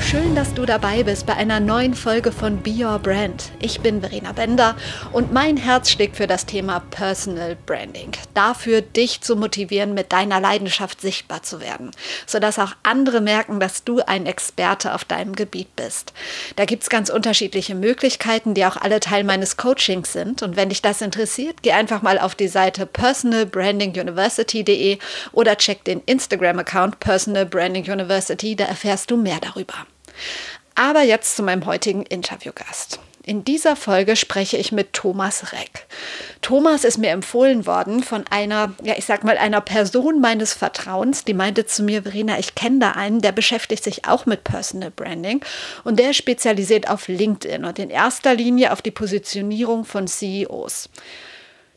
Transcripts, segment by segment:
Schön, dass du dabei bist bei einer neuen Folge von Be Your Brand. Ich bin Verena Bender und mein Herz schlägt für das Thema Personal Branding. Dafür, dich zu motivieren, mit deiner Leidenschaft sichtbar zu werden, sodass auch andere merken, dass du ein Experte auf deinem Gebiet bist. Da gibt es ganz unterschiedliche Möglichkeiten, die auch alle Teil meines Coachings sind. Und wenn dich das interessiert, geh einfach mal auf die Seite personalbrandinguniversity.de oder check den Instagram-Account Personal Branding University, da erfährst du mehr darüber. Aber jetzt zu meinem heutigen Interviewgast. In dieser Folge spreche ich mit Thomas Reck. Thomas ist mir empfohlen worden von einer, ja, ich sag mal, einer Person meines Vertrauens, die meinte zu mir, Verena, ich kenne da einen, der beschäftigt sich auch mit Personal Branding und der spezialisiert auf LinkedIn und in erster Linie auf die Positionierung von CEOs.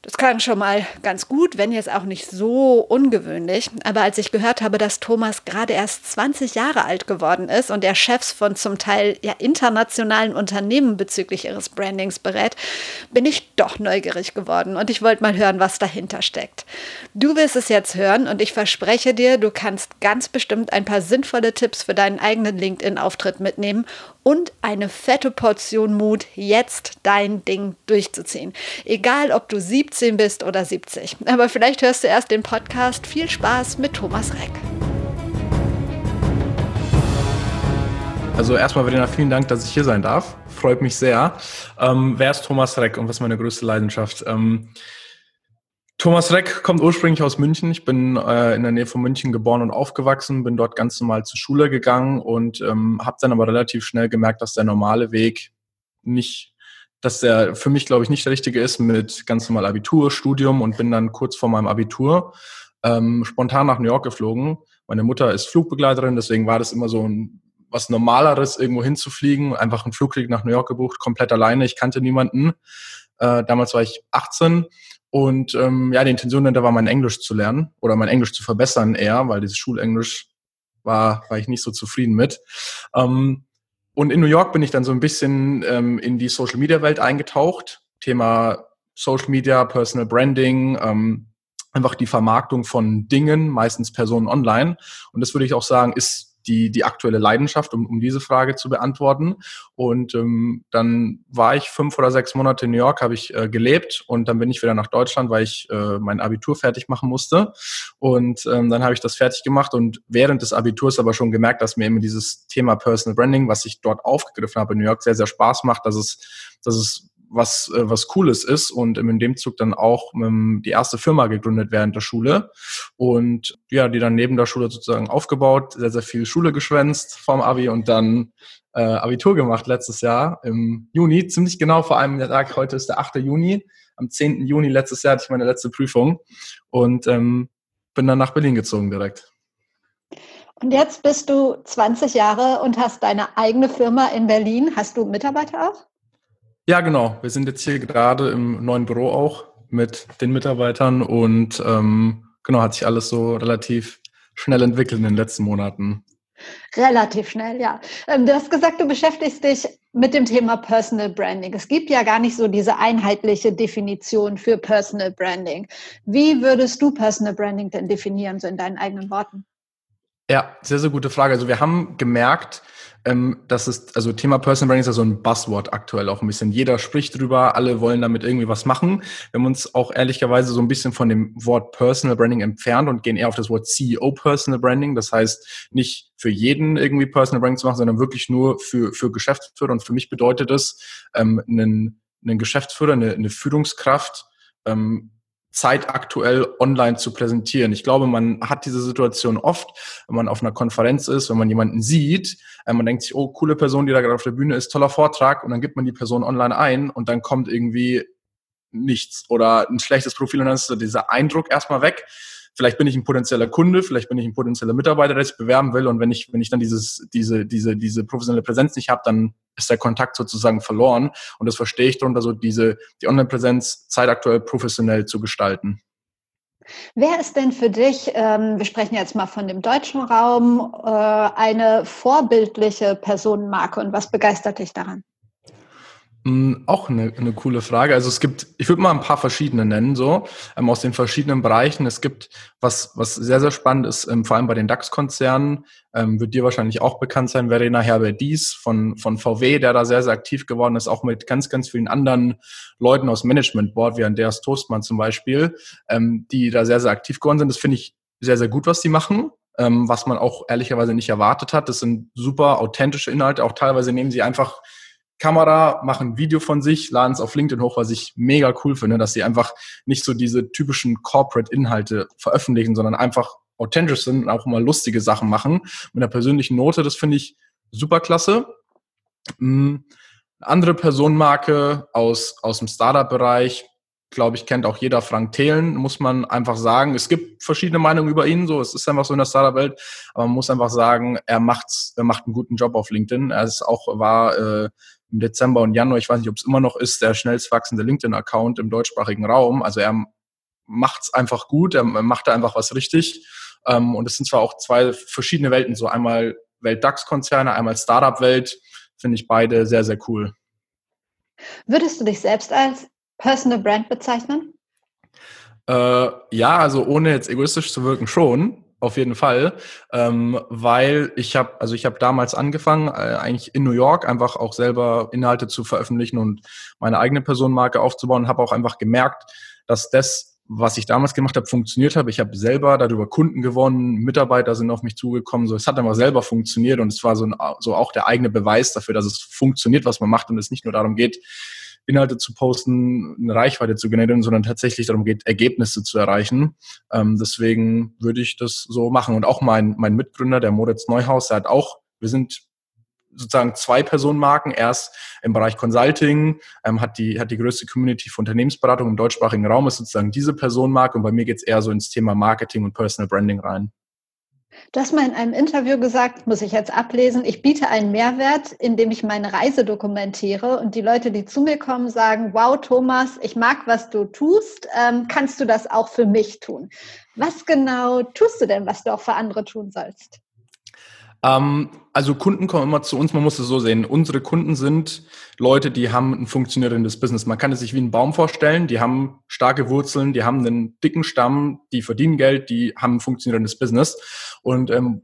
Das klang schon mal ganz gut, wenn jetzt auch nicht so ungewöhnlich. Aber als ich gehört habe, dass Thomas gerade erst 20 Jahre alt geworden ist und er Chefs von zum Teil ja internationalen Unternehmen bezüglich ihres Brandings berät, bin ich doch neugierig geworden und ich wollte mal hören, was dahinter steckt. Du wirst es jetzt hören und ich verspreche dir, du kannst ganz bestimmt ein paar sinnvolle Tipps für deinen eigenen LinkedIn-Auftritt mitnehmen und eine fette Portion Mut, jetzt dein Ding durchzuziehen. Egal, ob du 17 bist oder 70. Aber vielleicht hörst du erst den Podcast. Viel Spaß mit Thomas Reck. Also erstmal, Verena, vielen Dank, dass ich hier sein darf. Freut mich sehr. Ähm, wer ist Thomas Reck und was ist meine größte Leidenschaft? Ähm, Thomas Reck kommt ursprünglich aus München. Ich bin äh, in der Nähe von München geboren und aufgewachsen, bin dort ganz normal zur Schule gegangen und ähm, habe dann aber relativ schnell gemerkt, dass der normale Weg nicht, dass der für mich, glaube ich, nicht der richtige ist mit ganz normal Abitur, Studium und bin dann kurz vor meinem Abitur ähm, spontan nach New York geflogen. Meine Mutter ist Flugbegleiterin, deswegen war das immer so ein was Normaleres, irgendwo hinzufliegen. Einfach einen Flugkrieg nach New York gebucht, komplett alleine. Ich kannte niemanden. Äh, damals war ich 18 und ähm, ja, die Intention dahinter war, mein Englisch zu lernen oder mein Englisch zu verbessern eher, weil dieses Schulenglisch war, war ich nicht so zufrieden mit. Ähm, und in New York bin ich dann so ein bisschen ähm, in die Social Media Welt eingetaucht. Thema Social Media, Personal Branding, ähm, einfach die Vermarktung von Dingen, meistens Personen online. Und das würde ich auch sagen, ist die, die aktuelle Leidenschaft, um, um diese Frage zu beantworten. Und ähm, dann war ich fünf oder sechs Monate in New York, habe ich äh, gelebt und dann bin ich wieder nach Deutschland, weil ich äh, mein Abitur fertig machen musste. Und ähm, dann habe ich das fertig gemacht und während des Abiturs aber schon gemerkt, dass mir immer dieses Thema Personal Branding, was ich dort aufgegriffen habe in New York, sehr, sehr Spaß macht, dass es, dass es was, äh, was Cooles ist und in dem Zug dann auch ähm, die erste Firma gegründet während der Schule und ja, die dann neben der Schule sozusagen aufgebaut, sehr, sehr viel Schule geschwänzt vom Abi und dann äh, Abitur gemacht letztes Jahr im Juni, ziemlich genau vor einem Tag, heute ist der 8. Juni, am 10. Juni letztes Jahr hatte ich meine letzte Prüfung und ähm, bin dann nach Berlin gezogen direkt. Und jetzt bist du 20 Jahre und hast deine eigene Firma in Berlin. Hast du Mitarbeiter auch? Ja, genau. Wir sind jetzt hier gerade im neuen Büro auch mit den Mitarbeitern und ähm, genau, hat sich alles so relativ schnell entwickelt in den letzten Monaten. Relativ schnell, ja. Ähm, du hast gesagt, du beschäftigst dich mit dem Thema Personal Branding. Es gibt ja gar nicht so diese einheitliche Definition für Personal Branding. Wie würdest du Personal Branding denn definieren, so in deinen eigenen Worten? Ja, sehr, sehr gute Frage. Also wir haben gemerkt, ähm, das ist, also Thema Personal Branding ist ja so ein Buzzword aktuell auch ein bisschen. Jeder spricht drüber, alle wollen damit irgendwie was machen. Wir haben uns auch ehrlicherweise so ein bisschen von dem Wort Personal Branding entfernt und gehen eher auf das Wort CEO Personal Branding. Das heißt, nicht für jeden irgendwie Personal Branding zu machen, sondern wirklich nur für, für Geschäftsführer. Und für mich bedeutet es, ähm, einen, einen Geschäftsführer, eine, eine Führungskraft, ähm, zeitaktuell online zu präsentieren. Ich glaube, man hat diese Situation oft, wenn man auf einer Konferenz ist, wenn man jemanden sieht, äh, man denkt sich, oh, coole Person, die da gerade auf der Bühne ist, toller Vortrag, und dann gibt man die Person online ein und dann kommt irgendwie nichts oder ein schlechtes Profil und dann ist dieser Eindruck erstmal weg vielleicht bin ich ein potenzieller Kunde, vielleicht bin ich ein potenzieller Mitarbeiter, der sich bewerben will. Und wenn ich, wenn ich dann dieses, diese, diese, diese professionelle Präsenz nicht habe, dann ist der Kontakt sozusagen verloren. Und das verstehe ich darunter, so diese, die Online-Präsenz zeitaktuell professionell zu gestalten. Wer ist denn für dich, ähm, wir sprechen jetzt mal von dem deutschen Raum, äh, eine vorbildliche Personenmarke und was begeistert dich daran? Hm, auch eine, eine coole Frage. Also es gibt, ich würde mal ein paar verschiedene nennen, so ähm, aus den verschiedenen Bereichen. Es gibt was, was sehr, sehr spannend ist, ähm, vor allem bei den DAX-Konzernen, ähm, wird dir wahrscheinlich auch bekannt sein, Verena Herbert-Dies von, von VW, der da sehr, sehr aktiv geworden ist, auch mit ganz, ganz vielen anderen Leuten aus Management Board, wie Andreas Toastmann zum Beispiel, ähm, die da sehr, sehr aktiv geworden sind. Das finde ich sehr, sehr gut, was die machen. Ähm, was man auch ehrlicherweise nicht erwartet hat. Das sind super authentische Inhalte. Auch teilweise nehmen sie einfach Kamera, machen ein Video von sich, laden es auf LinkedIn hoch, was ich mega cool finde, dass sie einfach nicht so diese typischen Corporate-Inhalte veröffentlichen, sondern einfach authentisch sind und auch mal lustige Sachen machen mit einer persönlichen Note. Das finde ich super klasse. Hm, andere Personenmarke aus, aus dem Startup-Bereich, glaube ich, kennt auch jeder Frank Thelen, muss man einfach sagen. Es gibt verschiedene Meinungen über ihn, so. Es ist einfach so in der Startup-Welt. Aber man muss einfach sagen, er macht's, er macht einen guten Job auf LinkedIn. Er ist auch, war, äh, im Dezember und Januar, ich weiß nicht, ob es immer noch ist, der schnellst wachsende LinkedIn-Account im deutschsprachigen Raum. Also er macht es einfach gut, er macht da einfach was richtig. Ähm, und es sind zwar auch zwei verschiedene Welten, so einmal Welt-DAX-Konzerne, einmal Startup-Welt, finde ich beide sehr, sehr cool. Würdest du dich selbst als Personal Brand bezeichnen? Äh, ja, also ohne jetzt egoistisch zu wirken schon auf jeden Fall, ähm, weil ich habe, also ich habe damals angefangen, äh, eigentlich in New York einfach auch selber Inhalte zu veröffentlichen und meine eigene Personenmarke aufzubauen, habe auch einfach gemerkt, dass das, was ich damals gemacht habe, funktioniert habe. Ich habe selber darüber Kunden gewonnen, Mitarbeiter sind auf mich zugekommen, so es hat einfach selber funktioniert und es war so, ein, so auch der eigene Beweis dafür, dass es funktioniert, was man macht und es nicht nur darum geht, Inhalte zu posten, eine Reichweite zu generieren, sondern tatsächlich darum geht, Ergebnisse zu erreichen. Ähm, deswegen würde ich das so machen. Und auch mein, mein Mitgründer, der Moritz Neuhaus, der hat auch, wir sind sozusagen zwei Personenmarken. Erst im Bereich Consulting, ähm, hat, die, hat die größte Community für Unternehmensberatung im deutschsprachigen Raum, ist sozusagen diese Personenmarke. Und bei mir geht es eher so ins Thema Marketing und Personal Branding rein. Du hast mal in einem Interview gesagt, muss ich jetzt ablesen, ich biete einen Mehrwert, indem ich meine Reise dokumentiere und die Leute, die zu mir kommen, sagen, wow, Thomas, ich mag, was du tust, ähm, kannst du das auch für mich tun? Was genau tust du denn, was du auch für andere tun sollst? Ähm, also Kunden kommen immer zu uns, man muss es so sehen. Unsere Kunden sind Leute, die haben ein funktionierendes Business. Man kann es sich wie einen Baum vorstellen, die haben starke Wurzeln, die haben einen dicken Stamm, die verdienen Geld, die haben ein funktionierendes Business. Und ähm,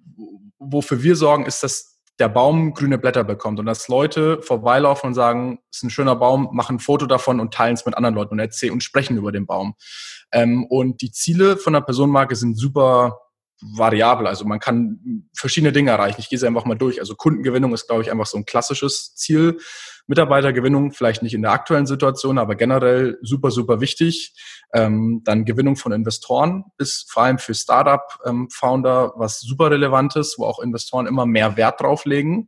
wofür wir sorgen, ist, dass der Baum grüne Blätter bekommt und dass Leute vorbeilaufen und sagen, es ist ein schöner Baum, machen ein Foto davon und teilen es mit anderen Leuten und erzählen und sprechen über den Baum. Ähm, und die Ziele von der Personenmarke sind super variabel. Also man kann verschiedene Dinge erreichen. Ich gehe sie einfach mal durch. Also Kundengewinnung ist, glaube ich, einfach so ein klassisches Ziel. Mitarbeitergewinnung vielleicht nicht in der aktuellen Situation, aber generell super, super wichtig. Ähm, dann Gewinnung von Investoren ist vor allem für Startup-Founder ähm, was super relevantes, wo auch Investoren immer mehr Wert drauf legen.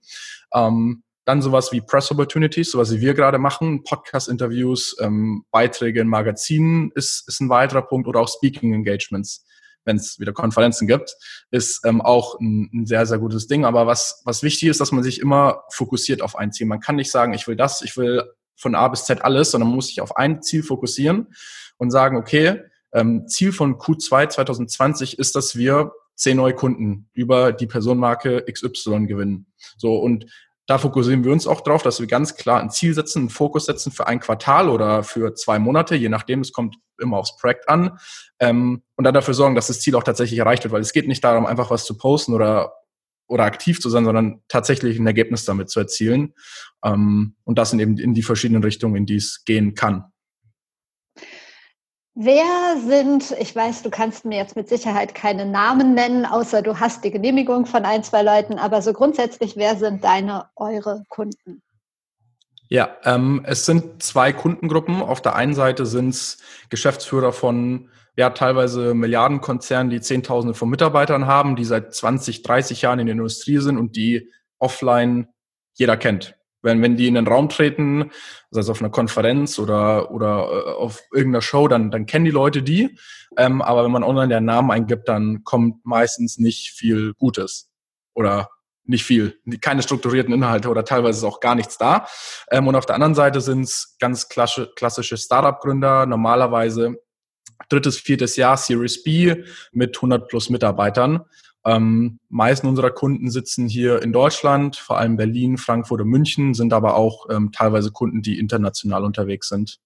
Ähm, dann sowas wie Press Opportunities, sowas wie wir gerade machen, Podcast-Interviews, ähm, Beiträge in Magazinen ist, ist ein weiterer Punkt oder auch Speaking Engagements wenn es wieder Konferenzen gibt, ist ähm, auch ein, ein, sehr, sehr gutes Ding. Aber was, was wichtig ist, dass man sich immer fokussiert auf ein Ziel. Man kann nicht sagen, ich will das, ich will von A bis Z alles, sondern man muss sich auf ein Ziel fokussieren und sagen, okay, ähm, Ziel von Q2 2020 ist, dass wir zehn neue Kunden über die Personenmarke XY gewinnen. So und da fokussieren wir uns auch drauf, dass wir ganz klar ein Ziel setzen, einen Fokus setzen für ein Quartal oder für zwei Monate, je nachdem, es kommt immer aufs Projekt an. Ähm, und dann dafür sorgen, dass das Ziel auch tatsächlich erreicht wird, weil es geht nicht darum, einfach was zu posten oder, oder aktiv zu sein, sondern tatsächlich ein Ergebnis damit zu erzielen. Ähm, und das in eben in die verschiedenen Richtungen, in die es gehen kann. Wer sind, ich weiß, du kannst mir jetzt mit Sicherheit keine Namen nennen, außer du hast die Genehmigung von ein, zwei Leuten, aber so grundsätzlich, wer sind deine, eure Kunden? Ja, ähm, es sind zwei Kundengruppen. Auf der einen Seite sind es Geschäftsführer von ja, teilweise Milliardenkonzernen, die Zehntausende von Mitarbeitern haben, die seit 20, 30 Jahren in der Industrie sind und die offline jeder kennt. Wenn, wenn die in den Raum treten, sei es auf einer Konferenz oder, oder äh, auf irgendeiner Show, dann, dann kennen die Leute die. Ähm, aber wenn man online den Namen eingibt, dann kommt meistens nicht viel Gutes. Oder nicht viel, keine strukturierten Inhalte oder teilweise ist auch gar nichts da. Ähm, und auf der anderen Seite sind es ganz klassische, klassische Startup-Gründer, normalerweise drittes, viertes Jahr Series B mit 100 plus Mitarbeitern. Ähm, meisten unserer Kunden sitzen hier in Deutschland, vor allem Berlin, Frankfurt und München, sind aber auch ähm, teilweise Kunden, die international unterwegs sind.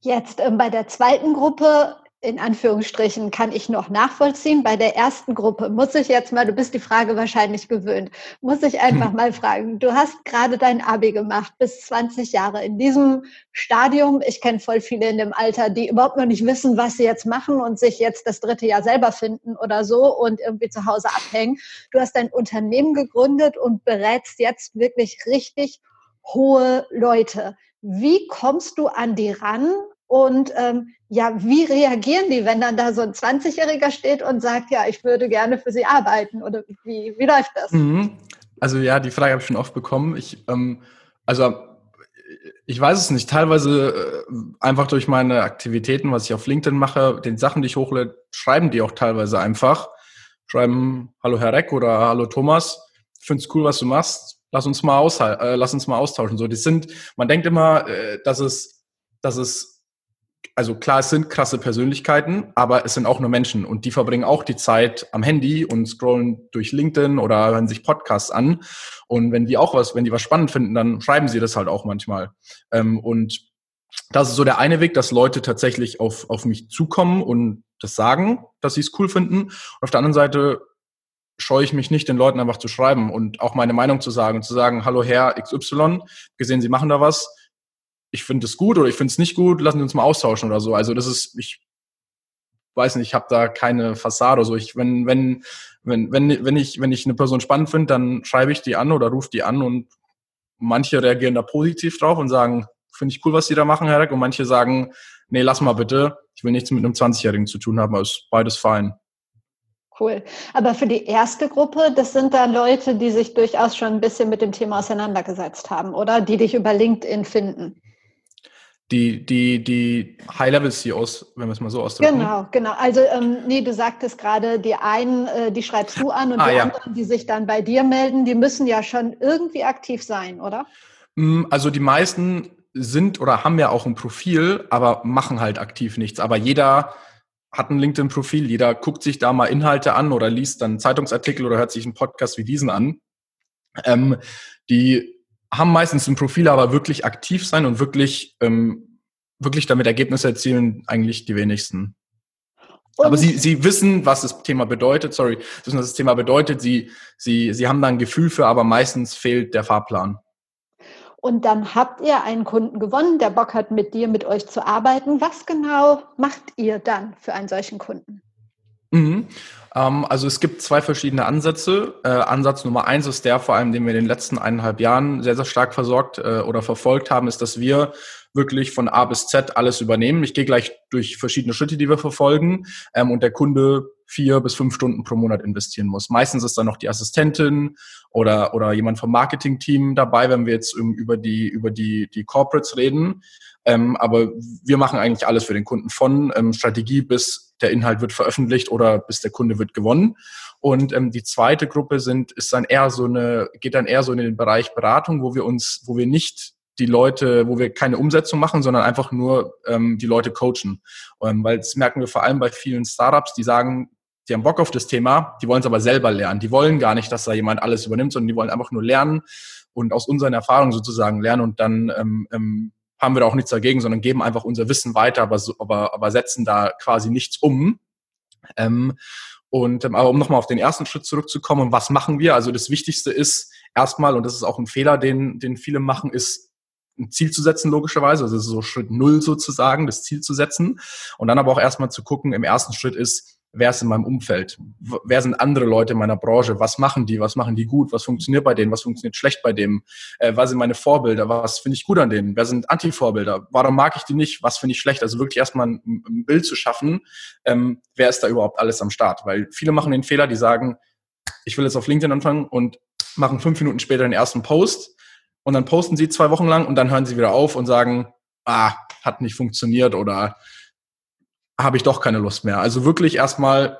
Jetzt ähm, bei der zweiten Gruppe in Anführungsstrichen kann ich noch nachvollziehen. Bei der ersten Gruppe muss ich jetzt mal, du bist die Frage wahrscheinlich gewöhnt, muss ich einfach mal fragen. Du hast gerade dein Abi gemacht, bis 20 Jahre. In diesem Stadium, ich kenne voll viele in dem Alter, die überhaupt noch nicht wissen, was sie jetzt machen und sich jetzt das dritte Jahr selber finden oder so und irgendwie zu Hause abhängen. Du hast dein Unternehmen gegründet und berätst jetzt wirklich richtig hohe Leute. Wie kommst du an die ran und ähm, ja, wie reagieren die, wenn dann da so ein 20-Jähriger steht und sagt, ja, ich würde gerne für sie arbeiten? Oder wie, wie läuft das? Mhm. Also ja, die Frage habe ich schon oft bekommen. Ich, ähm, also ich weiß es nicht. Teilweise äh, einfach durch meine Aktivitäten, was ich auf LinkedIn mache, den Sachen, die ich hochlade, schreiben die auch teilweise einfach. Schreiben, hallo Herr Reck oder hallo Thomas, ich finde es cool, was du machst. Lass uns mal äh, lass uns mal austauschen. So, die sind, man denkt immer, äh, dass es, dass es also klar, es sind krasse Persönlichkeiten, aber es sind auch nur Menschen und die verbringen auch die Zeit am Handy und scrollen durch LinkedIn oder hören sich Podcasts an. Und wenn die auch was, wenn die was spannend finden, dann schreiben sie das halt auch manchmal. Ähm, und das ist so der eine Weg, dass Leute tatsächlich auf, auf mich zukommen und das sagen, dass sie es cool finden. Und auf der anderen Seite scheue ich mich nicht, den Leuten einfach zu schreiben und auch meine Meinung zu sagen und zu sagen, hallo Herr XY, gesehen, Sie machen da was ich finde es gut oder ich finde es nicht gut, lassen Sie uns mal austauschen oder so. Also das ist, ich weiß nicht, ich habe da keine Fassade. So, ich, wenn, wenn, wenn, wenn, wenn ich, wenn ich eine Person spannend finde, dann schreibe ich die an oder rufe die an und manche reagieren da positiv drauf und sagen, finde ich cool, was Sie da machen, Herr Reck. Und manche sagen, nee, lass mal bitte, ich will nichts mit einem 20-Jährigen zu tun haben, ist beides fein. Cool. Aber für die erste Gruppe, das sind dann Leute, die sich durchaus schon ein bisschen mit dem Thema auseinandergesetzt haben, oder? Die dich über LinkedIn finden die, die, die High-Level-CEOs, wenn wir es mal so ausdrücken. Genau, genau. Also, ähm, nee, du sagtest gerade, die einen, äh, die schreibst du an und ah, die ja. anderen, die sich dann bei dir melden, die müssen ja schon irgendwie aktiv sein, oder? Mm, also die meisten sind oder haben ja auch ein Profil, aber machen halt aktiv nichts. Aber jeder hat ein LinkedIn-Profil, jeder guckt sich da mal Inhalte an oder liest dann Zeitungsartikel oder hört sich einen Podcast wie diesen an. Ähm, die haben meistens ein Profil, aber wirklich aktiv sein und wirklich, ähm, wirklich damit Ergebnisse erzielen, eigentlich die wenigsten. Und aber sie, sie wissen, was das Thema bedeutet, sorry, sie wissen, was das Thema bedeutet, sie, sie, sie haben da ein Gefühl für, aber meistens fehlt der Fahrplan. Und dann habt ihr einen Kunden gewonnen, der Bock hat, mit dir, mit euch zu arbeiten. Was genau macht ihr dann für einen solchen Kunden? Mhm. Ähm, also es gibt zwei verschiedene Ansätze. Äh, Ansatz Nummer eins ist der, vor allem, den wir in den letzten eineinhalb Jahren sehr, sehr stark versorgt äh, oder verfolgt haben, ist, dass wir wirklich von A bis Z alles übernehmen. Ich gehe gleich durch verschiedene Schritte, die wir verfolgen ähm, und der Kunde vier bis fünf Stunden pro Monat investieren muss. Meistens ist dann noch die Assistentin oder, oder jemand vom Marketing-Team dabei, wenn wir jetzt über die, über die, die Corporates reden. Ähm, aber wir machen eigentlich alles für den Kunden von ähm, Strategie bis der Inhalt wird veröffentlicht oder bis der Kunde wird gewonnen. Und ähm, die zweite Gruppe sind, ist dann eher so eine, geht dann eher so in den Bereich Beratung, wo wir uns, wo wir nicht die Leute, wo wir keine Umsetzung machen, sondern einfach nur ähm, die Leute coachen. Ähm, weil das merken wir vor allem bei vielen Startups, die sagen, die haben Bock auf das Thema, die wollen es aber selber lernen. Die wollen gar nicht, dass da jemand alles übernimmt, sondern die wollen einfach nur lernen und aus unseren Erfahrungen sozusagen lernen und dann ähm, ähm, haben wir da auch nichts dagegen, sondern geben einfach unser Wissen weiter, aber, aber, aber setzen da quasi nichts um. Ähm, und ähm, aber um nochmal auf den ersten Schritt zurückzukommen, was machen wir? Also das Wichtigste ist erstmal, und das ist auch ein Fehler, den, den viele machen, ist ein Ziel zu setzen, logischerweise. Also so Schritt null sozusagen, das Ziel zu setzen. Und dann aber auch erstmal zu gucken, im ersten Schritt ist, wer ist in meinem Umfeld? Wer sind andere Leute in meiner Branche? Was machen die? Was machen die gut? Was funktioniert bei denen? Was funktioniert schlecht bei dem? Äh, was sind meine Vorbilder? Was finde ich gut an denen? Wer sind Anti-Vorbilder? Warum mag ich die nicht? Was finde ich schlecht? Also wirklich erstmal ein, ein Bild zu schaffen, ähm, wer ist da überhaupt alles am Start? Weil viele machen den Fehler, die sagen, ich will jetzt auf LinkedIn anfangen und machen fünf Minuten später den ersten Post und dann posten sie zwei Wochen lang und dann hören sie wieder auf und sagen, ah, hat nicht funktioniert oder habe ich doch keine Lust mehr. Also wirklich erstmal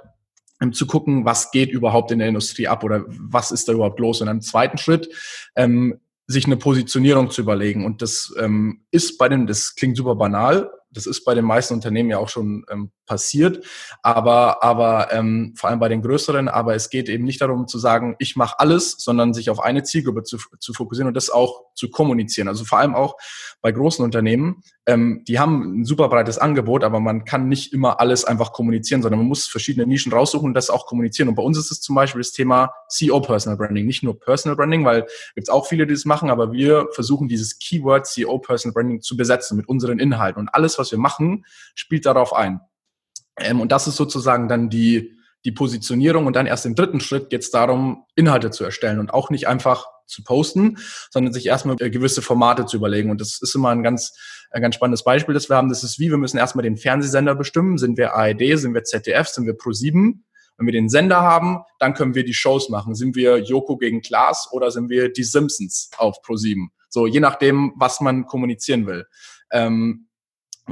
ähm, zu gucken, was geht überhaupt in der Industrie ab oder was ist da überhaupt los. Und im zweiten Schritt ähm, sich eine Positionierung zu überlegen. Und das ähm, ist bei den, das klingt super banal, das ist bei den meisten Unternehmen ja auch schon ähm, passiert, aber, aber ähm, vor allem bei den größeren, aber es geht eben nicht darum zu sagen, ich mache alles, sondern sich auf eine Zielgruppe zu, zu fokussieren und das auch zu kommunizieren. Also vor allem auch bei großen Unternehmen, ähm, die haben ein super breites Angebot, aber man kann nicht immer alles einfach kommunizieren, sondern man muss verschiedene Nischen raussuchen und das auch kommunizieren. Und bei uns ist es zum Beispiel das Thema CEO Personal Branding, nicht nur Personal Branding, weil gibt auch viele, die das machen, aber wir versuchen dieses Keyword CEO Personal Branding zu besetzen mit unseren Inhalten und alles, was wir machen, spielt darauf ein. Ähm, und das ist sozusagen dann die, die Positionierung und dann erst im dritten Schritt geht es darum, Inhalte zu erstellen und auch nicht einfach zu posten, sondern sich erstmal äh, gewisse Formate zu überlegen. Und das ist immer ein ganz, ein ganz spannendes Beispiel, das wir haben. Das ist wie, wir müssen erstmal den Fernsehsender bestimmen. Sind wir ARD, sind wir ZDF, sind wir Pro7? Wenn wir den Sender haben, dann können wir die Shows machen. Sind wir Joko gegen Klaas oder sind wir die Simpsons auf Pro7? So, je nachdem, was man kommunizieren will. Ähm,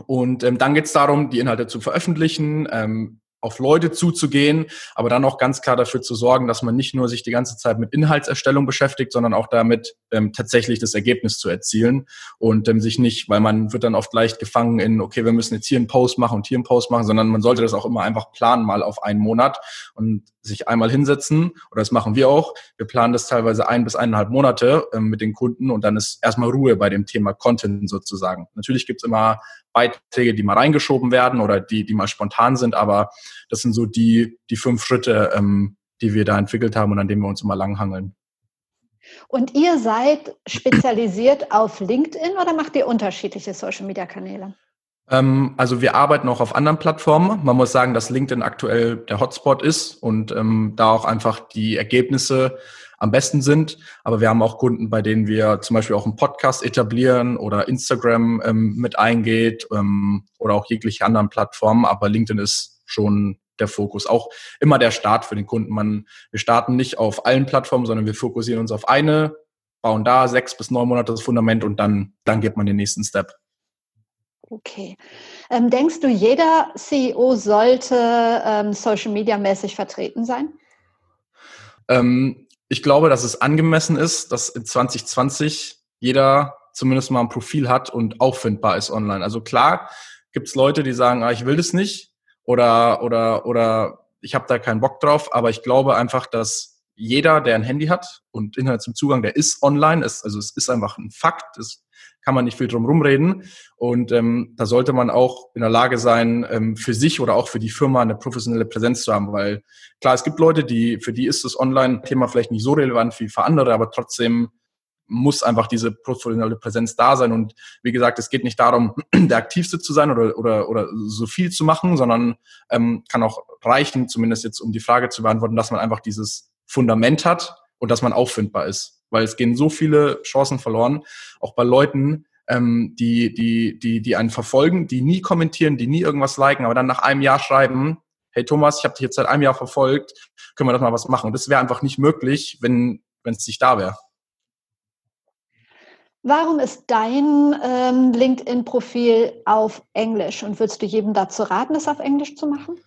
und ähm, dann geht es darum, die Inhalte zu veröffentlichen, ähm, auf Leute zuzugehen, aber dann auch ganz klar dafür zu sorgen, dass man nicht nur sich die ganze Zeit mit Inhaltserstellung beschäftigt, sondern auch damit ähm, tatsächlich das Ergebnis zu erzielen und ähm, sich nicht, weil man wird dann oft leicht gefangen in, okay, wir müssen jetzt hier einen Post machen und hier einen Post machen, sondern man sollte das auch immer einfach planen mal auf einen Monat und sich einmal hinsetzen oder das machen wir auch. Wir planen das teilweise ein bis eineinhalb Monate ähm, mit den Kunden und dann ist erstmal Ruhe bei dem Thema Content sozusagen. Natürlich gibt's immer Beiträge, die mal reingeschoben werden oder die, die mal spontan sind, aber das sind so die, die fünf Schritte, ähm, die wir da entwickelt haben und an denen wir uns immer langhangeln. Und ihr seid spezialisiert auf LinkedIn oder macht ihr unterschiedliche Social-Media-Kanäle? Ähm, also wir arbeiten auch auf anderen Plattformen. Man muss sagen, dass LinkedIn aktuell der Hotspot ist und ähm, da auch einfach die Ergebnisse am besten sind. Aber wir haben auch Kunden, bei denen wir zum Beispiel auch einen Podcast etablieren oder Instagram ähm, mit eingeht ähm, oder auch jegliche anderen Plattformen. Aber LinkedIn ist schon der Fokus. Auch immer der Start für den Kunden. Man, wir starten nicht auf allen Plattformen, sondern wir fokussieren uns auf eine, bauen da sechs bis neun Monate das Fundament und dann, dann geht man den nächsten Step. Okay. Ähm, denkst du, jeder CEO sollte ähm, Social Media mäßig vertreten sein? Ähm, ich glaube, dass es angemessen ist, dass in 2020 jeder zumindest mal ein Profil hat und auffindbar ist online. Also klar gibt es Leute, die sagen, ah, ich will das nicht oder oder oder ich habe da keinen Bock drauf, aber ich glaube einfach, dass jeder, der ein Handy hat und Internet zum Zugang, der ist online, ist, also es ist einfach ein Fakt, es kann man nicht viel drum rumreden. Und ähm, da sollte man auch in der Lage sein, ähm, für sich oder auch für die Firma eine professionelle Präsenz zu haben. Weil klar, es gibt Leute, die, für die ist das Online-Thema vielleicht nicht so relevant wie für andere, aber trotzdem muss einfach diese professionelle Präsenz da sein. Und wie gesagt, es geht nicht darum, der Aktivste zu sein oder, oder, oder so viel zu machen, sondern ähm, kann auch reichen, zumindest jetzt um die Frage zu beantworten, dass man einfach dieses Fundament hat und dass man auffindbar ist weil es gehen so viele Chancen verloren, auch bei Leuten, ähm, die, die, die, die einen verfolgen, die nie kommentieren, die nie irgendwas liken, aber dann nach einem Jahr schreiben, hey Thomas, ich habe dich jetzt seit einem Jahr verfolgt, können wir doch mal was machen. Und das wäre einfach nicht möglich, wenn es nicht da wäre. Warum ist dein ähm, LinkedIn-Profil auf Englisch und würdest du jedem dazu raten, es auf Englisch zu machen?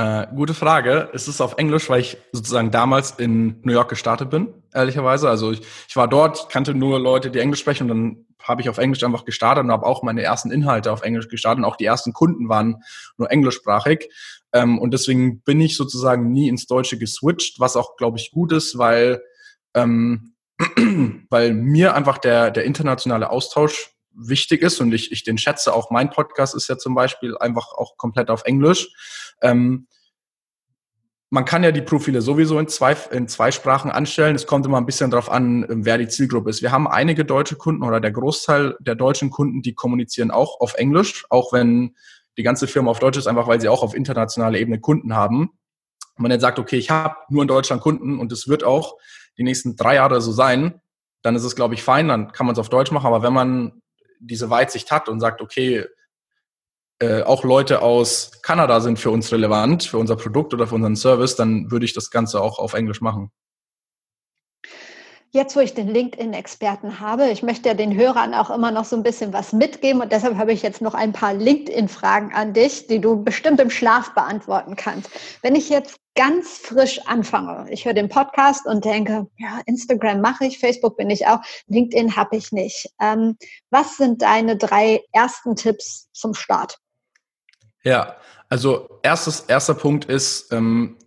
Äh, gute Frage. Es ist auf Englisch, weil ich sozusagen damals in New York gestartet bin, ehrlicherweise. Also ich, ich war dort, kannte nur Leute, die Englisch sprechen und dann habe ich auf Englisch einfach gestartet und habe auch meine ersten Inhalte auf Englisch gestartet und auch die ersten Kunden waren nur englischsprachig. Ähm, und deswegen bin ich sozusagen nie ins Deutsche geswitcht, was auch, glaube ich, gut ist, weil, ähm, weil mir einfach der, der internationale Austausch wichtig ist und ich, ich den schätze. Auch mein Podcast ist ja zum Beispiel einfach auch komplett auf Englisch. Ähm, man kann ja die Profile sowieso in zwei, in zwei Sprachen anstellen. Es kommt immer ein bisschen darauf an, wer die Zielgruppe ist. Wir haben einige deutsche Kunden oder der Großteil der deutschen Kunden, die kommunizieren auch auf Englisch, auch wenn die ganze Firma auf Deutsch ist, einfach weil sie auch auf internationaler Ebene Kunden haben. Und man dann sagt, okay, ich habe nur in Deutschland Kunden und es wird auch die nächsten drei Jahre so sein, dann ist es, glaube ich, fein, dann kann man es auf Deutsch machen. Aber wenn man diese Weitsicht hat und sagt, okay, äh, auch Leute aus Kanada sind für uns relevant, für unser Produkt oder für unseren Service, dann würde ich das Ganze auch auf Englisch machen. Jetzt, wo ich den LinkedIn-Experten habe, ich möchte ja den Hörern auch immer noch so ein bisschen was mitgeben und deshalb habe ich jetzt noch ein paar LinkedIn-Fragen an dich, die du bestimmt im Schlaf beantworten kannst. Wenn ich jetzt ganz frisch anfange. Ich höre den Podcast und denke, ja, Instagram mache ich, Facebook bin ich auch, LinkedIn habe ich nicht. Ähm, was sind deine drei ersten Tipps zum Start? Ja, also erstes, erster Punkt ist, ähm,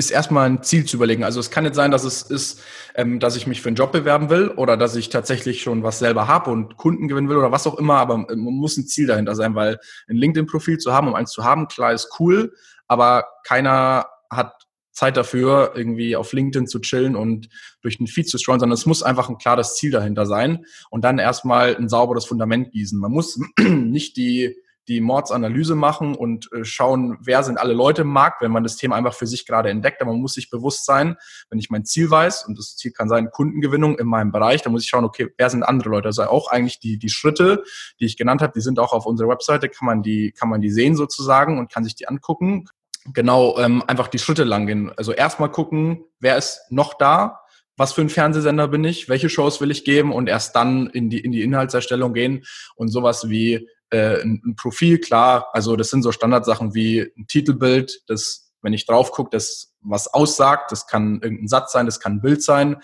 ist erstmal ein Ziel zu überlegen. Also es kann nicht sein, dass es ist, ähm, dass ich mich für einen Job bewerben will oder dass ich tatsächlich schon was selber habe und Kunden gewinnen will oder was auch immer, aber man muss ein Ziel dahinter sein, weil ein LinkedIn-Profil zu haben, um eins zu haben, klar ist cool, aber keiner hat Zeit dafür, irgendwie auf LinkedIn zu chillen und durch den Feed zu scrollen, sondern es muss einfach ein klares Ziel dahinter sein und dann erstmal ein sauberes Fundament gießen. Man muss nicht die die Mordsanalyse machen und äh, schauen, wer sind alle Leute im Markt, wenn man das Thema einfach für sich gerade entdeckt. Aber man muss sich bewusst sein, wenn ich mein Ziel weiß, und das Ziel kann sein Kundengewinnung in meinem Bereich, dann muss ich schauen, okay, wer sind andere Leute? Also auch eigentlich die, die Schritte, die ich genannt habe, die sind auch auf unserer Webseite, kann man die, kann man die sehen sozusagen und kann sich die angucken. Genau, ähm, einfach die Schritte lang gehen. Also erstmal gucken, wer ist noch da, was für ein Fernsehsender bin ich, welche Shows will ich geben und erst dann in die, in die Inhaltserstellung gehen und sowas wie äh, ein, Profil, klar, also das sind so Standardsachen wie ein Titelbild, das, wenn ich drauf gucke, das was aussagt, das kann irgendein Satz sein, das kann ein Bild sein,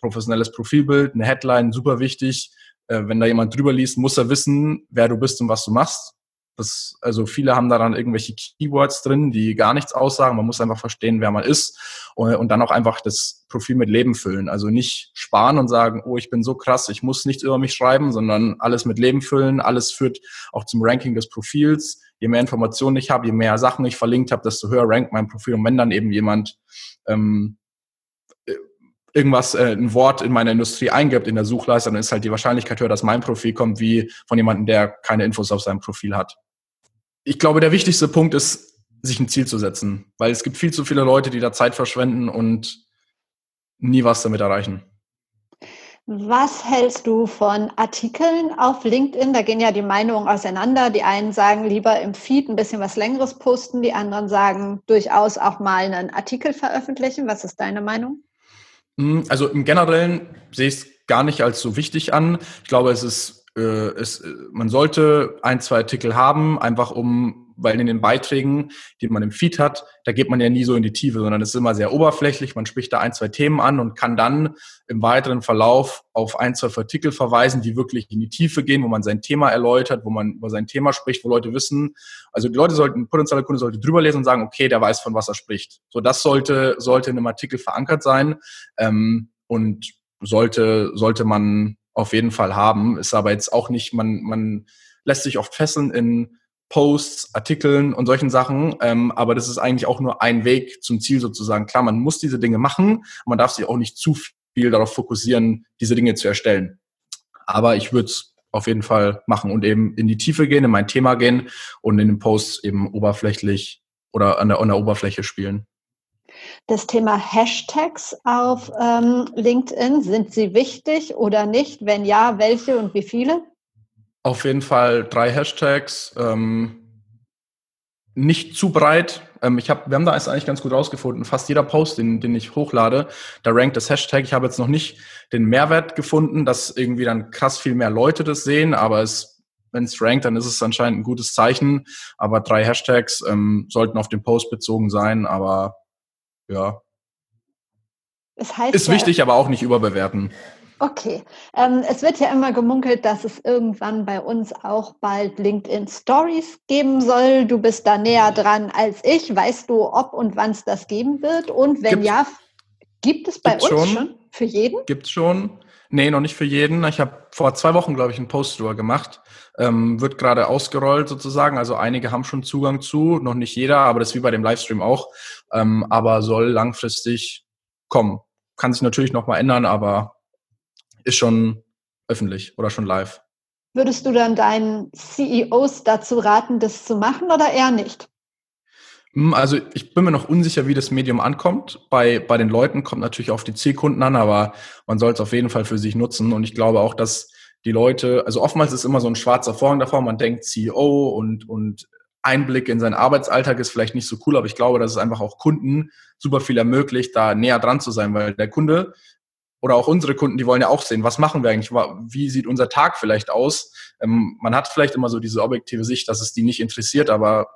professionelles Profilbild, eine Headline, super wichtig. Äh, wenn da jemand drüber liest, muss er wissen, wer du bist und was du machst. Das, also viele haben daran irgendwelche Keywords drin, die gar nichts aussagen. Man muss einfach verstehen, wer man ist und, und, dann auch einfach das Profil mit Leben füllen. Also nicht sparen und sagen, oh, ich bin so krass, ich muss nichts über mich schreiben, sondern alles mit Leben füllen. Alles führt auch zum Ranking des Profils. Je mehr Informationen ich habe, je mehr Sachen ich verlinkt habe, desto höher rankt mein Profil. Und wenn dann eben jemand ähm, irgendwas, äh, ein Wort in meiner Industrie eingibt in der Suchleiste, dann ist halt die Wahrscheinlichkeit höher, dass mein Profil kommt, wie von jemandem, der keine Infos auf seinem Profil hat. Ich glaube, der wichtigste Punkt ist, sich ein Ziel zu setzen, weil es gibt viel zu viele Leute, die da Zeit verschwenden und nie was damit erreichen. Was hältst du von Artikeln auf LinkedIn? Da gehen ja die Meinungen auseinander. Die einen sagen lieber im Feed ein bisschen was Längeres posten, die anderen sagen durchaus auch mal einen Artikel veröffentlichen. Was ist deine Meinung? Hm, also im Generellen sehe ich es gar nicht als so wichtig an. Ich glaube, es ist, äh, es, äh, man sollte ein, zwei Artikel haben, einfach um weil in den Beiträgen, die man im Feed hat, da geht man ja nie so in die Tiefe, sondern es ist immer sehr oberflächlich. Man spricht da ein, zwei Themen an und kann dann im weiteren Verlauf auf ein, zwei Artikel verweisen, die wirklich in die Tiefe gehen, wo man sein Thema erläutert, wo man über sein Thema spricht, wo Leute wissen, also die Leute sollten, potenzieller Kunde sollte drüber lesen und sagen, okay, der weiß, von was er spricht. So, das sollte, sollte in einem Artikel verankert sein ähm, und sollte, sollte man auf jeden Fall haben. Ist aber jetzt auch nicht, man, man lässt sich oft fesseln in Posts, Artikeln und solchen Sachen. Ähm, aber das ist eigentlich auch nur ein Weg zum Ziel sozusagen. Klar, man muss diese Dinge machen, man darf sich auch nicht zu viel darauf fokussieren, diese Dinge zu erstellen. Aber ich würde es auf jeden Fall machen und eben in die Tiefe gehen, in mein Thema gehen und in den Posts eben oberflächlich oder an der, an der Oberfläche spielen. Das Thema Hashtags auf ähm, LinkedIn, sind sie wichtig oder nicht? Wenn ja, welche und wie viele? Auf jeden Fall drei Hashtags. Ähm, nicht zu breit. Ähm, ich hab, wir haben da eigentlich ganz gut rausgefunden. Fast jeder Post, den, den ich hochlade, da rankt das Hashtag. Ich habe jetzt noch nicht den Mehrwert gefunden, dass irgendwie dann krass viel mehr Leute das sehen, aber es, wenn es rankt, dann ist es anscheinend ein gutes Zeichen. Aber drei Hashtags ähm, sollten auf den Post bezogen sein, aber ja. Es heißt ist wichtig, aber auch nicht überbewerten. Okay. Ähm, es wird ja immer gemunkelt, dass es irgendwann bei uns auch bald LinkedIn Stories geben soll. Du bist da näher dran als ich. Weißt du, ob und wann es das geben wird? Und wenn gibt's, ja, gibt es bei uns schon? schon? Für jeden? Gibt es schon. Nee, noch nicht für jeden. Ich habe vor zwei Wochen, glaube ich, einen Post drüber gemacht. Ähm, wird gerade ausgerollt sozusagen. Also einige haben schon Zugang zu, noch nicht jeder, aber das ist wie bei dem Livestream auch. Ähm, aber soll langfristig kommen. Kann sich natürlich noch mal ändern, aber ist schon öffentlich oder schon live. Würdest du dann deinen CEOs dazu raten, das zu machen oder eher nicht? Hm, also ich bin mir noch unsicher, wie das Medium ankommt. Bei, bei den Leuten kommt natürlich auf die Zielkunden an, aber man soll es auf jeden Fall für sich nutzen. Und ich glaube auch, dass die Leute, also oftmals ist immer so ein schwarzer Vorhang davor, man denkt CEO und, und Einblick in seinen Arbeitsalltag ist vielleicht nicht so cool, aber ich glaube, dass es einfach auch Kunden super viel ermöglicht, da näher dran zu sein, weil der Kunde oder auch unsere Kunden, die wollen ja auch sehen, was machen wir eigentlich, wie sieht unser Tag vielleicht aus. Ähm, man hat vielleicht immer so diese objektive Sicht, dass es die nicht interessiert, aber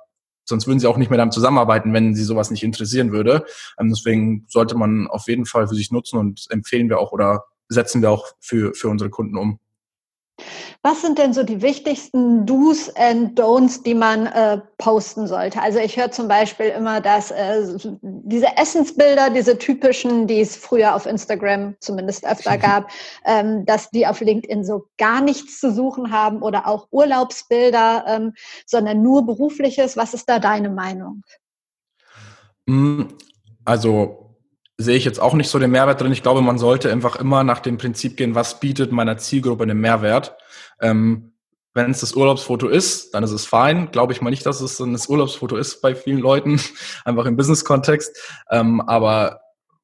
sonst würden sie auch nicht mehr damit zusammenarbeiten, wenn sie sowas nicht interessieren würde. Ähm, deswegen sollte man auf jeden Fall für sich nutzen und empfehlen wir auch oder setzen wir auch für, für unsere Kunden um. Was sind denn so die wichtigsten Do's and Don'ts, die man äh, posten sollte? Also ich höre zum Beispiel immer, dass äh, diese Essensbilder, diese typischen, die es früher auf Instagram zumindest öfter gab, ähm, dass die auf LinkedIn so gar nichts zu suchen haben oder auch Urlaubsbilder, ähm, sondern nur berufliches. Was ist da deine Meinung? Hm, also sehe ich jetzt auch nicht so den Mehrwert drin. Ich glaube, man sollte einfach immer nach dem Prinzip gehen, was bietet meiner Zielgruppe einen Mehrwert. Ähm, wenn es das Urlaubsfoto ist, dann ist es fein. Glaube ich mal nicht, dass es ein Urlaubsfoto ist bei vielen Leuten, einfach im Business-Kontext. Ähm, aber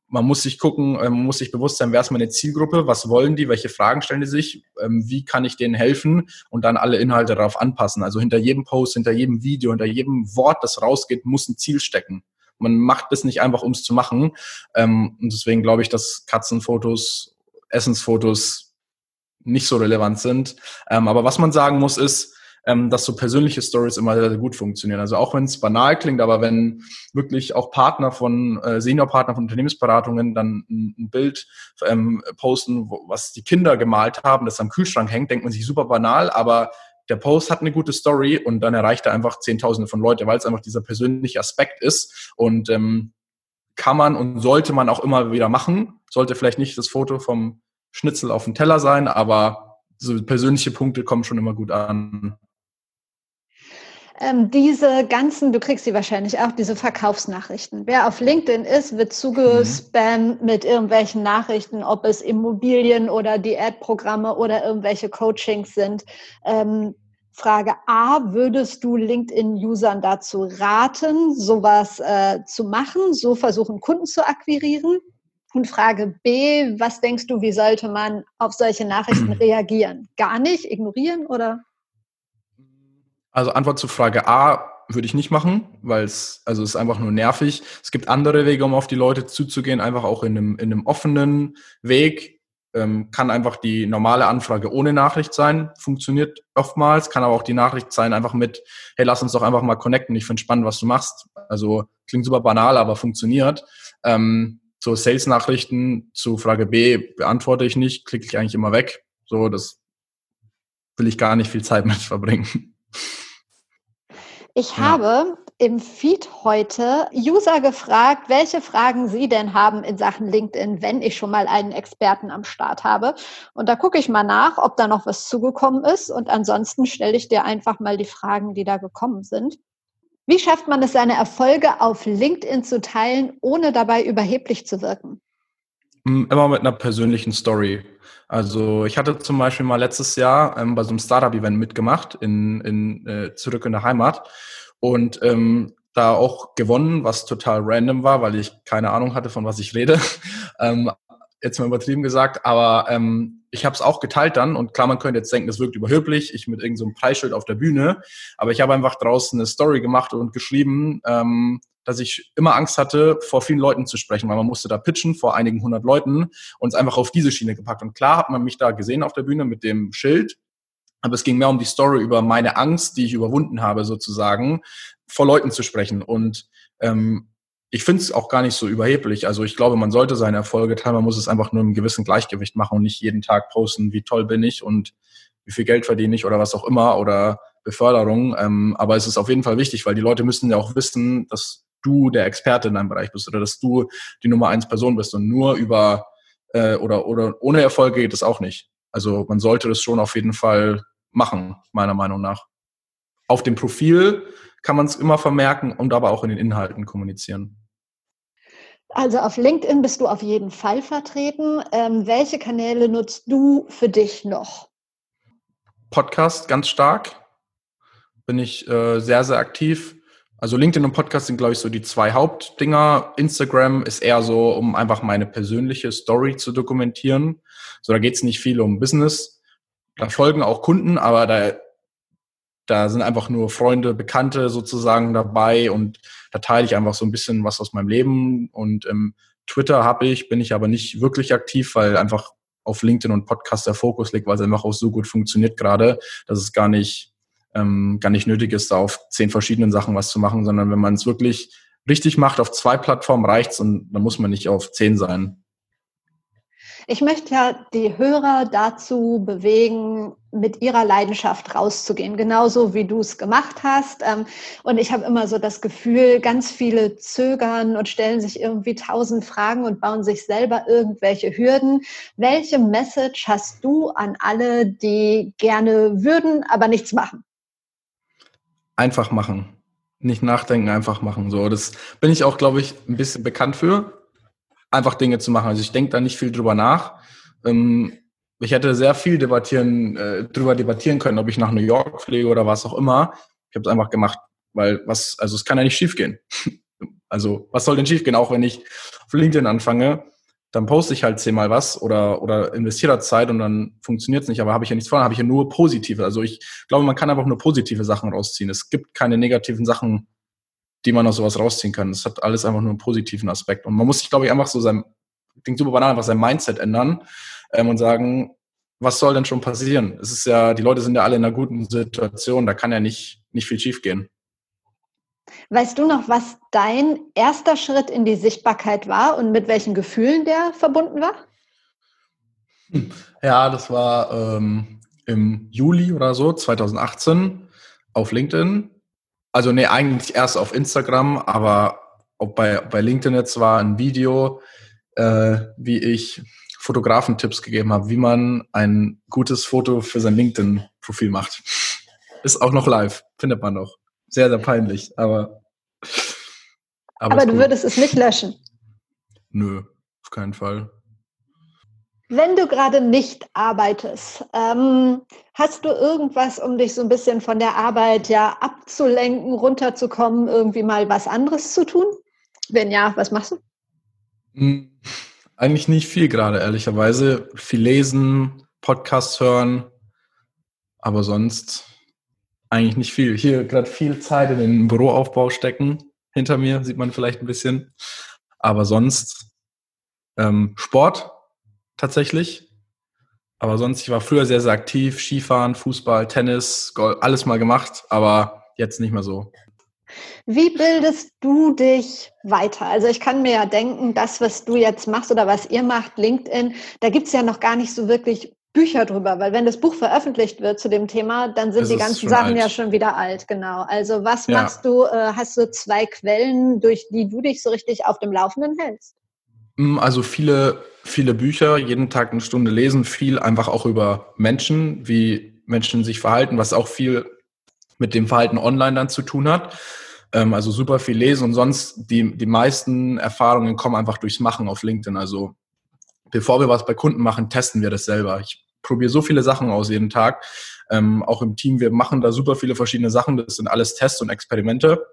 man muss sich gucken, äh, man muss sich bewusst sein, wer ist meine Zielgruppe, was wollen die, welche Fragen stellen die sich, ähm, wie kann ich denen helfen und dann alle Inhalte darauf anpassen. Also hinter jedem Post, hinter jedem Video, hinter jedem Wort, das rausgeht, muss ein Ziel stecken. Man macht das nicht einfach, um es zu machen. Ähm, und deswegen glaube ich, dass Katzenfotos, Essensfotos nicht so relevant sind. Ähm, aber was man sagen muss, ist, ähm, dass so persönliche Stories immer sehr, sehr gut funktionieren. Also auch wenn es banal klingt, aber wenn wirklich auch Partner von, äh, Seniorpartner von Unternehmensberatungen dann ein, ein Bild ähm, posten, wo, was die Kinder gemalt haben, das am Kühlschrank hängt, denkt man sich super banal, aber der Post hat eine gute Story und dann erreicht er einfach Zehntausende von Leute, weil es einfach dieser persönliche Aspekt ist und ähm, kann man und sollte man auch immer wieder machen. Sollte vielleicht nicht das Foto vom Schnitzel auf dem Teller sein, aber so persönliche Punkte kommen schon immer gut an. Ähm, diese ganzen, du kriegst sie wahrscheinlich auch, diese Verkaufsnachrichten. Wer auf LinkedIn ist, wird zugespammt mhm. mit irgendwelchen Nachrichten, ob es Immobilien oder Diätprogramme oder irgendwelche Coachings sind. Ähm, Frage A, würdest du LinkedIn-Usern dazu raten, sowas äh, zu machen, so versuchen, Kunden zu akquirieren? Und Frage B, was denkst du, wie sollte man auf solche Nachrichten reagieren? Gar nicht, ignorieren oder? Also Antwort zu Frage A würde ich nicht machen, weil es, also es ist einfach nur nervig. Es gibt andere Wege, um auf die Leute zuzugehen, einfach auch in einem, in einem offenen Weg. Ähm, kann einfach die normale Anfrage ohne Nachricht sein, funktioniert oftmals, kann aber auch die Nachricht sein, einfach mit, hey, lass uns doch einfach mal connecten, ich finde spannend, was du machst. Also klingt super banal, aber funktioniert. Ähm, so Sales-Nachrichten zu Frage B beantworte ich nicht, klicke ich eigentlich immer weg. So, das will ich gar nicht viel Zeit mit verbringen. Ich ja. habe im Feed heute User gefragt, welche Fragen sie denn haben in Sachen LinkedIn, wenn ich schon mal einen Experten am Start habe. Und da gucke ich mal nach, ob da noch was zugekommen ist. Und ansonsten stelle ich dir einfach mal die Fragen, die da gekommen sind. Wie schafft man es, seine Erfolge auf LinkedIn zu teilen, ohne dabei überheblich zu wirken? Immer mit einer persönlichen Story. Also ich hatte zum Beispiel mal letztes Jahr ähm, bei so einem Startup-Event mitgemacht in, in äh, zurück in der Heimat und ähm, da auch gewonnen, was total random war, weil ich keine Ahnung hatte, von was ich rede. ähm, jetzt mal übertrieben gesagt, aber ähm, ich habe es auch geteilt dann und klar, man könnte jetzt denken, das wirkt überhöblich, ich mit irgendeinem so Preisschild auf der Bühne, aber ich habe einfach draußen eine Story gemacht und geschrieben, ähm, dass ich immer Angst hatte, vor vielen Leuten zu sprechen, weil man musste da pitchen vor einigen hundert Leuten und es einfach auf diese Schiene gepackt. Und klar hat man mich da gesehen auf der Bühne mit dem Schild, aber es ging mehr um die Story über meine Angst, die ich überwunden habe, sozusagen, vor Leuten zu sprechen. Und ähm, ich finde es auch gar nicht so überheblich. Also ich glaube, man sollte seine Erfolge teilen, man muss es einfach nur im gewissen Gleichgewicht machen und nicht jeden Tag posten, wie toll bin ich und wie viel Geld verdiene ich oder was auch immer oder Beförderung. Ähm, aber es ist auf jeden Fall wichtig, weil die Leute müssen ja auch wissen, dass du der Experte in deinem Bereich bist oder dass du die Nummer eins Person bist und nur über äh, oder oder ohne Erfolge geht es auch nicht. Also man sollte das schon auf jeden Fall machen, meiner Meinung nach. Auf dem Profil kann man es immer vermerken und aber auch in den Inhalten kommunizieren. Also auf LinkedIn bist du auf jeden Fall vertreten. Ähm, welche Kanäle nutzt du für dich noch? Podcast ganz stark. Bin ich äh, sehr, sehr aktiv. Also LinkedIn und Podcast sind, glaube ich, so die zwei Hauptdinger. Instagram ist eher so, um einfach meine persönliche Story zu dokumentieren. So, da geht es nicht viel um Business. Da folgen auch Kunden, aber da, da sind einfach nur Freunde, Bekannte sozusagen dabei und da teile ich einfach so ein bisschen was aus meinem Leben. Und ähm, Twitter habe ich, bin ich aber nicht wirklich aktiv, weil einfach auf LinkedIn und Podcast der Fokus liegt, weil es einfach auch so gut funktioniert gerade, dass es gar nicht ähm, gar nicht nötig ist, da auf zehn verschiedenen Sachen was zu machen, sondern wenn man es wirklich richtig macht, auf zwei Plattformen reicht's und dann muss man nicht auf zehn sein. Ich möchte ja die Hörer dazu bewegen, mit ihrer Leidenschaft rauszugehen, genauso wie du es gemacht hast. Ähm, und ich habe immer so das Gefühl, ganz viele zögern und stellen sich irgendwie tausend Fragen und bauen sich selber irgendwelche Hürden. Welche Message hast du an alle, die gerne würden, aber nichts machen? Einfach machen. Nicht nachdenken, einfach machen. So, das bin ich auch, glaube ich, ein bisschen bekannt für einfach Dinge zu machen. Also ich denke da nicht viel drüber nach. Ähm, ich hätte sehr viel debattieren, äh, drüber debattieren können, ob ich nach New York fliege oder was auch immer. Ich habe es einfach gemacht, weil was, also es kann ja nicht schiefgehen. also was soll denn schiefgehen? Auch wenn ich auf LinkedIn anfange, dann poste ich halt zehnmal was oder, oder investiere da Zeit und dann funktioniert es nicht. Aber habe ich ja nichts vor, habe ich ja nur positive. Also ich glaube, man kann einfach nur positive Sachen rausziehen. Es gibt keine negativen Sachen, die man aus sowas rausziehen kann. Das hat alles einfach nur einen positiven Aspekt. Und man muss sich, glaube ich, einfach so sein, klingt super banal, einfach sein Mindset ändern ähm, und sagen, was soll denn schon passieren? Es ist ja, die Leute sind ja alle in einer guten Situation, da kann ja nicht, nicht viel schiefgehen. Weißt du noch, was dein erster Schritt in die Sichtbarkeit war und mit welchen Gefühlen der verbunden war? Ja, das war ähm, im Juli oder so, 2018 auf LinkedIn. Also nee, eigentlich erst auf Instagram, aber ob bei, bei LinkedIn jetzt war ein Video, äh, wie ich Fotografentipps gegeben habe, wie man ein gutes Foto für sein LinkedIn-Profil macht. Ist auch noch live, findet man noch. Sehr, sehr peinlich, aber. Aber, aber du würdest es nicht löschen. Nö, auf keinen Fall. Wenn du gerade nicht arbeitest, ähm, hast du irgendwas, um dich so ein bisschen von der Arbeit ja abzulenken, runterzukommen, irgendwie mal was anderes zu tun? Wenn ja, was machst du? Hm, eigentlich nicht viel gerade, ehrlicherweise. Viel lesen, Podcasts hören, aber sonst eigentlich nicht viel. Hier gerade viel Zeit in den Büroaufbau stecken. Hinter mir sieht man vielleicht ein bisschen. Aber sonst ähm, Sport tatsächlich. Aber sonst, ich war früher sehr, sehr aktiv. Skifahren, Fußball, Tennis, Golf, alles mal gemacht, aber jetzt nicht mehr so. Wie bildest du dich weiter? Also ich kann mir ja denken, das, was du jetzt machst oder was ihr macht, LinkedIn, da gibt es ja noch gar nicht so wirklich Bücher drüber, weil wenn das Buch veröffentlicht wird zu dem Thema, dann sind das die ganzen Sachen alt. ja schon wieder alt, genau. Also was ja. machst du? Äh, hast du zwei Quellen, durch die du dich so richtig auf dem Laufenden hältst? Mm, also viele, viele Bücher, jeden Tag eine Stunde lesen, viel einfach auch über Menschen, wie Menschen sich verhalten, was auch viel mit dem Verhalten online dann zu tun hat. Ähm, also super viel lesen und sonst die, die meisten Erfahrungen kommen einfach durchs Machen auf LinkedIn. Also bevor wir was bei Kunden machen, testen wir das selber. Ich probiere so viele Sachen aus jeden Tag. Ähm, auch im Team, wir machen da super viele verschiedene Sachen. Das sind alles Tests und Experimente.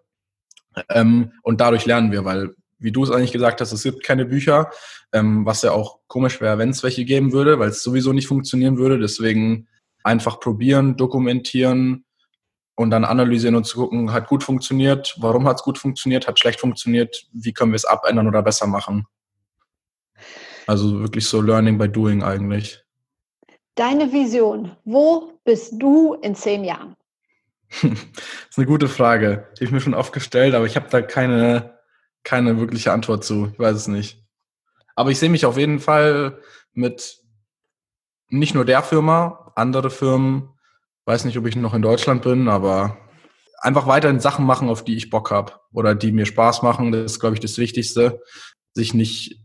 Ähm, und dadurch lernen wir, weil wie du es eigentlich gesagt hast, es gibt keine Bücher, ähm, was ja auch komisch wäre, wenn es welche geben würde, weil es sowieso nicht funktionieren würde. Deswegen einfach probieren, dokumentieren und dann analysieren und zu gucken, hat gut funktioniert, warum hat es gut funktioniert, hat schlecht funktioniert, wie können wir es abändern oder besser machen. Also wirklich so Learning by Doing eigentlich. Deine Vision, wo bist du in zehn Jahren? das ist eine gute Frage. Die ich mir schon oft gestellt, aber ich habe da keine keine wirkliche Antwort zu. Ich weiß es nicht. Aber ich sehe mich auf jeden Fall mit nicht nur der Firma, andere Firmen. Weiß nicht, ob ich noch in Deutschland bin, aber einfach weiterhin Sachen machen, auf die ich Bock habe oder die mir Spaß machen. Das ist, glaube ich, das Wichtigste. Sich nicht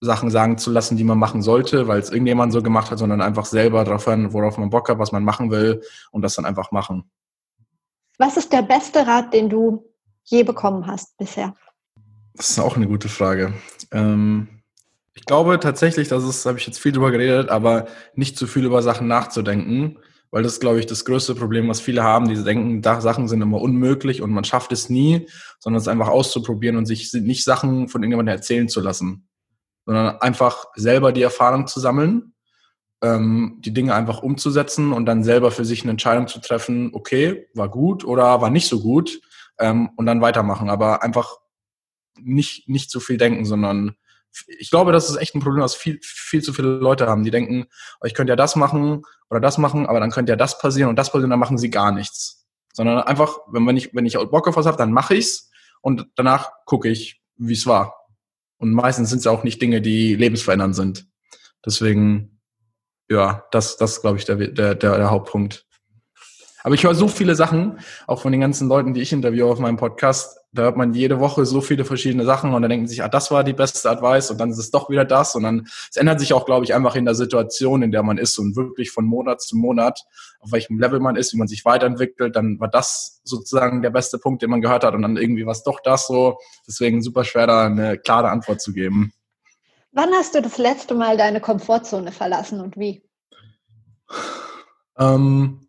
Sachen sagen zu lassen, die man machen sollte, weil es irgendjemand so gemacht hat, sondern einfach selber darauf hören, worauf man Bock hat, was man machen will und das dann einfach machen. Was ist der beste Rat, den du je bekommen hast bisher? Das ist auch eine gute Frage. Ähm, ich glaube tatsächlich, das ist, habe ich jetzt viel drüber geredet, aber nicht zu viel über Sachen nachzudenken, weil das ist, glaube ich, das größte Problem, was viele haben. Die denken, Sachen sind immer unmöglich und man schafft es nie, sondern es einfach auszuprobieren und sich nicht Sachen von irgendjemandem erzählen zu lassen, sondern einfach selber die Erfahrung zu sammeln, ähm, die Dinge einfach umzusetzen und dann selber für sich eine Entscheidung zu treffen, okay, war gut oder war nicht so gut ähm, und dann weitermachen. Aber einfach nicht, nicht zu viel denken, sondern ich glaube, das ist echt ein Problem, was viel, viel zu viele Leute haben. Die denken, oh, ich könnte ja das machen oder das machen, aber dann könnte ja das passieren und das passieren, dann machen sie gar nichts. Sondern einfach, wenn, ich, wenn ich Bock auf was habe, dann mache ich's und danach gucke ich, wie es war. Und meistens sind es auch nicht Dinge, die lebensverändernd sind. Deswegen, ja, das, das glaube ich, der, der, der, der Hauptpunkt. Aber ich höre so viele Sachen, auch von den ganzen Leuten, die ich interviewe auf meinem Podcast. Da hört man jede Woche so viele verschiedene Sachen und dann denken sich, ah, das war die beste Advice und dann ist es doch wieder das. Und dann, es ändert sich auch, glaube ich, einfach in der Situation, in der man ist und wirklich von Monat zu Monat, auf welchem Level man ist, wie man sich weiterentwickelt, dann war das sozusagen der beste Punkt, den man gehört hat und dann irgendwie war es doch das so. Deswegen super schwer, da eine klare Antwort zu geben. Wann hast du das letzte Mal deine Komfortzone verlassen und wie? Ähm,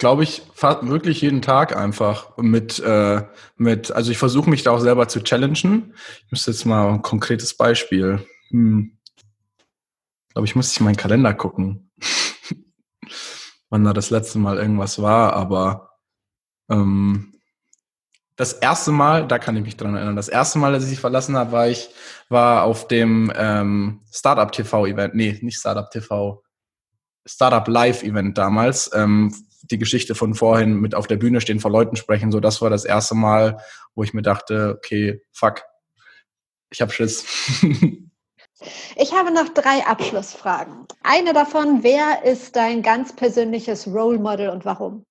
glaube ich, wirklich jeden Tag einfach mit, äh, mit also ich versuche mich da auch selber zu challengen. Ich müsste jetzt mal ein konkretes Beispiel. Hm. Ich glaube, ich muss in meinen Kalender gucken, wann da das letzte Mal irgendwas war, aber ähm, das erste Mal, da kann ich mich dran erinnern, das erste Mal, dass ich sie verlassen habe, war ich, war auf dem ähm, Startup TV Event, nee, nicht Startup TV, Startup Live Event damals, ähm, die Geschichte von vorhin mit auf der Bühne stehen, vor Leuten sprechen. So, das war das erste Mal, wo ich mir dachte, okay, fuck, ich hab Schiss. Ich habe noch drei Abschlussfragen. Eine davon, wer ist dein ganz persönliches Role Model und warum?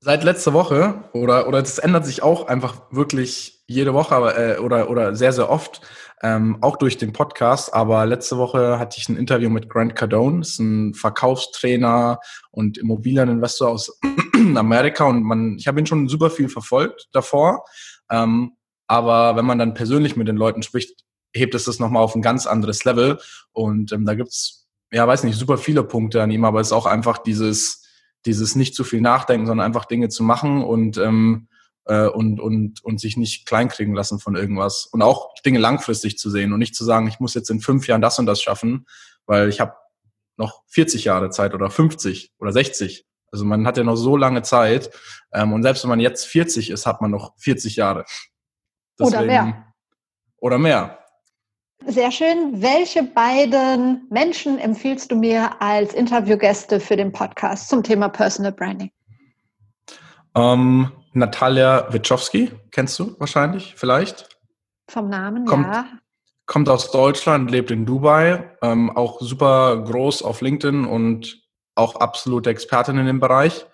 Seit letzter Woche oder oder das ändert sich auch einfach wirklich jede Woche aber, äh, oder oder sehr sehr oft ähm, auch durch den Podcast. Aber letzte Woche hatte ich ein Interview mit Grant Cardone, ist ein Verkaufstrainer und Immobilieninvestor aus Amerika und man, ich habe ihn schon super viel verfolgt davor. Ähm, aber wenn man dann persönlich mit den Leuten spricht, hebt es das nochmal auf ein ganz anderes Level. Und ähm, da gibt's ja, weiß nicht, super viele Punkte an ihm, aber es ist auch einfach dieses, dieses nicht zu viel nachdenken, sondern einfach Dinge zu machen und ähm, äh, und, und, und sich nicht kleinkriegen lassen von irgendwas. Und auch Dinge langfristig zu sehen und nicht zu sagen, ich muss jetzt in fünf Jahren das und das schaffen, weil ich habe noch 40 Jahre Zeit oder 50 oder 60. Also man hat ja noch so lange Zeit. Ähm, und selbst wenn man jetzt 40 ist, hat man noch 40 Jahre. Deswegen, oder mehr. Oder mehr. Sehr schön. Welche beiden Menschen empfiehlst du mir als Interviewgäste für den Podcast zum Thema Personal Branding? Ähm, Natalia Wiczowski, kennst du wahrscheinlich, vielleicht? Vom Namen, kommt, ja. Kommt aus Deutschland, lebt in Dubai, ähm, auch super groß auf LinkedIn und auch absolute Expertin in dem Bereich.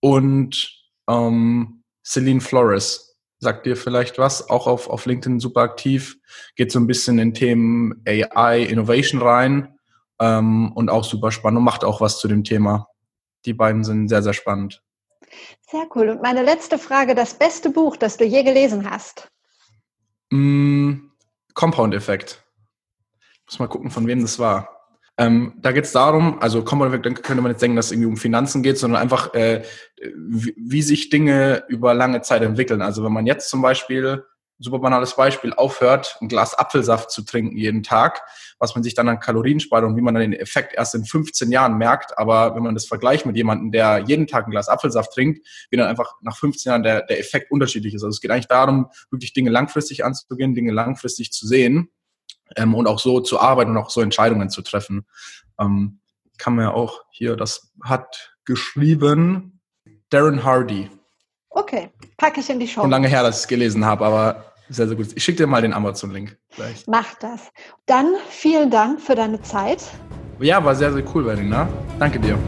Und ähm, Celine Flores, sagt dir vielleicht was, auch auf, auf LinkedIn super aktiv, geht so ein bisschen in Themen AI, Innovation rein ähm, und auch super spannend und macht auch was zu dem Thema. Die beiden sind sehr, sehr spannend. Sehr cool. Und meine letzte Frage, das beste Buch, das du je gelesen hast? Mm, Compound-Effekt. Muss mal gucken, von wem das war. Ähm, da geht es darum, also Compound-Effekt, dann könnte man jetzt denken, dass es irgendwie um Finanzen geht, sondern einfach, äh, wie, wie sich Dinge über lange Zeit entwickeln. Also wenn man jetzt zum Beispiel super banales Beispiel, aufhört, ein Glas Apfelsaft zu trinken jeden Tag, was man sich dann an Kalorien spart und wie man dann den Effekt erst in 15 Jahren merkt. Aber wenn man das vergleicht mit jemandem, der jeden Tag ein Glas Apfelsaft trinkt, wie dann einfach nach 15 Jahren der, der Effekt unterschiedlich ist. Also es geht eigentlich darum, wirklich Dinge langfristig anzugehen, Dinge langfristig zu sehen ähm, und auch so zu arbeiten und auch so Entscheidungen zu treffen. Ähm, kann man ja auch hier, das hat geschrieben Darren Hardy. Okay, packe ich in die Show. Schon lange her, dass ich es gelesen habe, aber sehr, sehr gut. Ich schicke dir mal den Amazon-Link gleich. Mach das. Dann vielen Dank für deine Zeit. Ja, war sehr, sehr cool, Verena. Danke dir.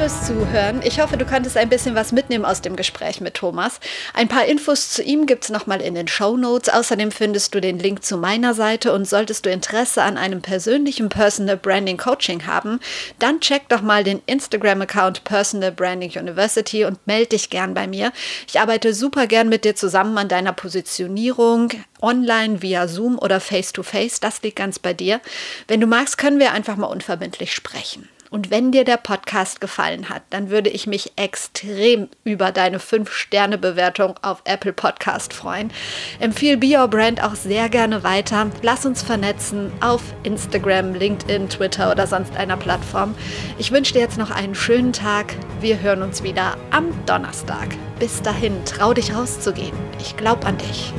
Fürs Zuhören. Ich hoffe, du konntest ein bisschen was mitnehmen aus dem Gespräch mit Thomas. Ein paar Infos zu ihm gibt es nochmal in den Show Notes. Außerdem findest du den Link zu meiner Seite und solltest du Interesse an einem persönlichen Personal Branding Coaching haben, dann check doch mal den Instagram-Account Personal Branding University und melde dich gern bei mir. Ich arbeite super gern mit dir zusammen an deiner Positionierung, online via Zoom oder Face-to-Face. -face. Das liegt ganz bei dir. Wenn du magst, können wir einfach mal unverbindlich sprechen. Und wenn dir der Podcast gefallen hat, dann würde ich mich extrem über deine 5-Sterne-Bewertung auf Apple Podcast freuen. Empfehle Be Your Brand auch sehr gerne weiter. Lass uns vernetzen auf Instagram, LinkedIn, Twitter oder sonst einer Plattform. Ich wünsche dir jetzt noch einen schönen Tag. Wir hören uns wieder am Donnerstag. Bis dahin, trau dich rauszugehen. Ich glaube an dich.